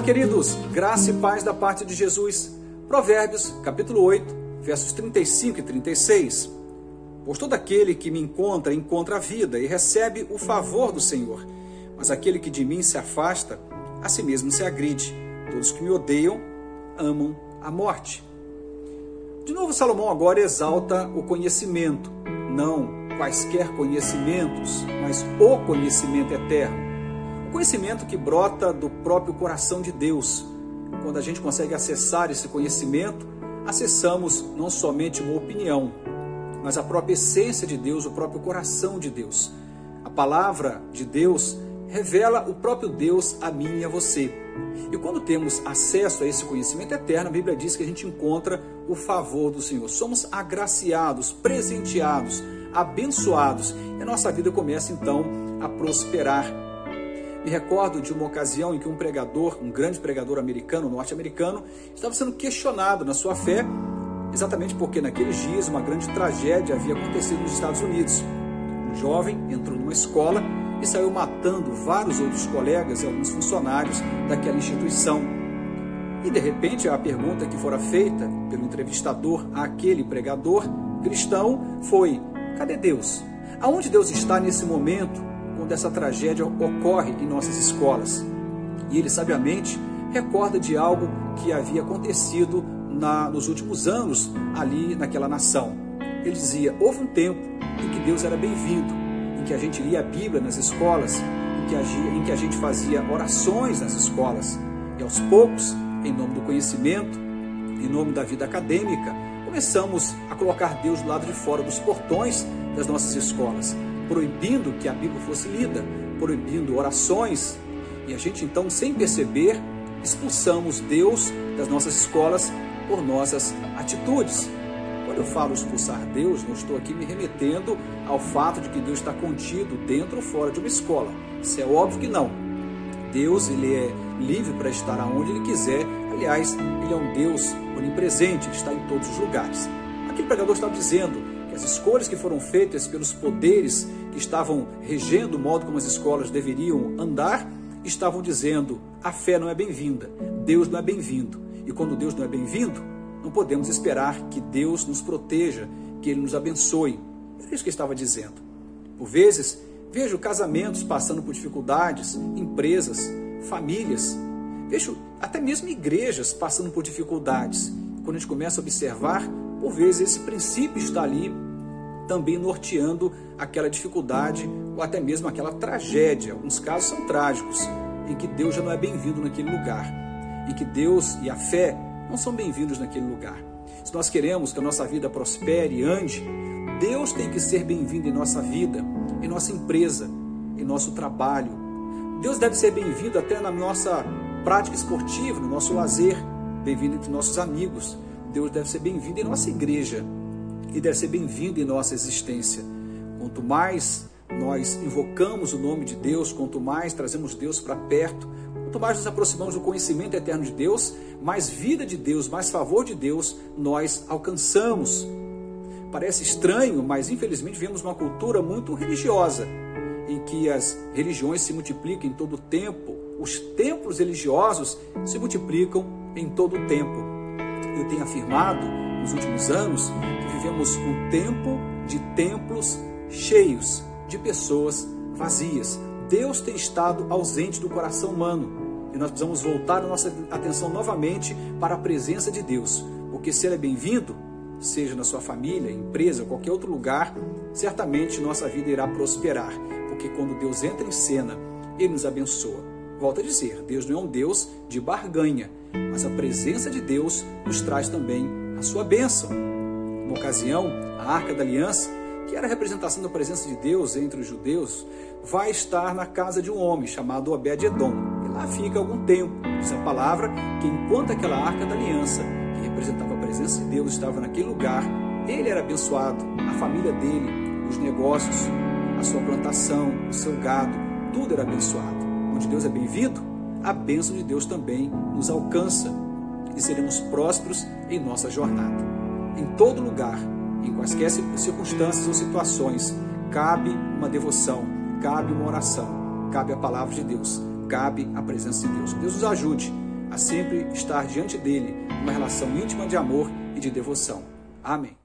Fala, queridos, graça e paz da parte de Jesus. Provérbios, capítulo 8, versos 35 e 36. Pois todo aquele que me encontra, encontra a vida e recebe o favor do Senhor. Mas aquele que de mim se afasta, a si mesmo se agride. Todos que me odeiam, amam a morte. De novo, Salomão agora exalta o conhecimento, não quaisquer conhecimentos, mas o conhecimento eterno. Conhecimento que brota do próprio coração de Deus. Quando a gente consegue acessar esse conhecimento, acessamos não somente uma opinião, mas a própria essência de Deus, o próprio coração de Deus. A palavra de Deus revela o próprio Deus a mim e a você. E quando temos acesso a esse conhecimento eterno, a Bíblia diz que a gente encontra o favor do Senhor. Somos agraciados, presenteados, abençoados, e a nossa vida começa então a prosperar me recordo de uma ocasião em que um pregador, um grande pregador americano, norte-americano, estava sendo questionado na sua fé, exatamente porque naqueles dias uma grande tragédia havia acontecido nos Estados Unidos. Um jovem entrou numa escola e saiu matando vários outros colegas e alguns funcionários daquela instituição. E de repente a pergunta que fora feita pelo entrevistador àquele pregador cristão foi: cadê Deus? Aonde Deus está nesse momento quando essa tragédia ocorre em nossas escolas. E ele sabiamente recorda de algo que havia acontecido na, nos últimos anos ali naquela nação. Ele dizia: houve um tempo em que Deus era bem-vindo, em que a gente lia a Bíblia nas escolas, em que, a, em que a gente fazia orações nas escolas. E aos poucos, em nome do conhecimento, em nome da vida acadêmica, começamos a colocar Deus do lado de fora dos portões das nossas escolas proibindo que a Bíblia fosse lida, proibindo orações, e a gente então, sem perceber, expulsamos Deus das nossas escolas por nossas atitudes. Quando eu falo expulsar Deus, não estou aqui me remetendo ao fato de que Deus está contido dentro ou fora de uma escola. Isso é óbvio que não. Deus ele é livre para estar aonde ele quiser. Aliás, ele é um Deus onipresente, ele está em todos os lugares. Aqui o pregador está dizendo que as escolhas que foram feitas pelos poderes que estavam regendo o modo como as escolas deveriam andar, estavam dizendo: a fé não é bem-vinda, Deus não é bem-vindo. E quando Deus não é bem-vindo, não podemos esperar que Deus nos proteja, que Ele nos abençoe. Era isso que estava dizendo. Por vezes, vejo casamentos passando por dificuldades, empresas, famílias, vejo até mesmo igrejas passando por dificuldades. Quando a gente começa a observar, por vezes esse princípio está ali também norteando aquela dificuldade ou até mesmo aquela tragédia. Alguns casos são trágicos, em que Deus já não é bem-vindo naquele lugar, em que Deus e a fé não são bem-vindos naquele lugar. Se nós queremos que a nossa vida prospere e ande, Deus tem que ser bem-vindo em nossa vida, em nossa empresa, em nosso trabalho. Deus deve ser bem-vindo até na nossa prática esportiva, no nosso lazer, bem-vindo entre nossos amigos. Deus deve ser bem-vindo em nossa igreja e deve ser bem-vindo em nossa existência. Quanto mais nós invocamos o nome de Deus, quanto mais trazemos Deus para perto, quanto mais nos aproximamos do conhecimento eterno de Deus, mais vida de Deus, mais favor de Deus nós alcançamos. Parece estranho, mas infelizmente vivemos uma cultura muito religiosa, em que as religiões se multiplicam em todo o tempo, os templos religiosos se multiplicam em todo o tempo eu tenho afirmado nos últimos anos que vivemos um tempo de templos cheios de pessoas vazias. Deus tem estado ausente do coração humano e nós precisamos voltar a nossa atenção novamente para a presença de Deus, porque se Ele é bem-vindo, seja na sua família, empresa, qualquer outro lugar, certamente nossa vida irá prosperar, porque quando Deus entra em cena, Ele nos abençoa. Volto a dizer, Deus não é um Deus de barganha, mas a presença de Deus nos traz também a sua bênção. Uma ocasião, a Arca da Aliança, que era a representação da presença de Deus entre os judeus, vai estar na casa de um homem chamado Obed-Edom. E lá fica algum tempo. Diz a palavra que enquanto aquela Arca da Aliança, que representava a presença de Deus, estava naquele lugar, ele era abençoado, a família dele, os negócios, a sua plantação, o seu gado, tudo era abençoado onde Deus é bem-vindo, a bênção de Deus também nos alcança e seremos prósperos em nossa jornada. Em todo lugar, em quaisquer circunstâncias ou situações, cabe uma devoção, cabe uma oração, cabe a palavra de Deus, cabe a presença de Deus. Que Deus nos ajude a sempre estar diante dele numa relação íntima de amor e de devoção. Amém.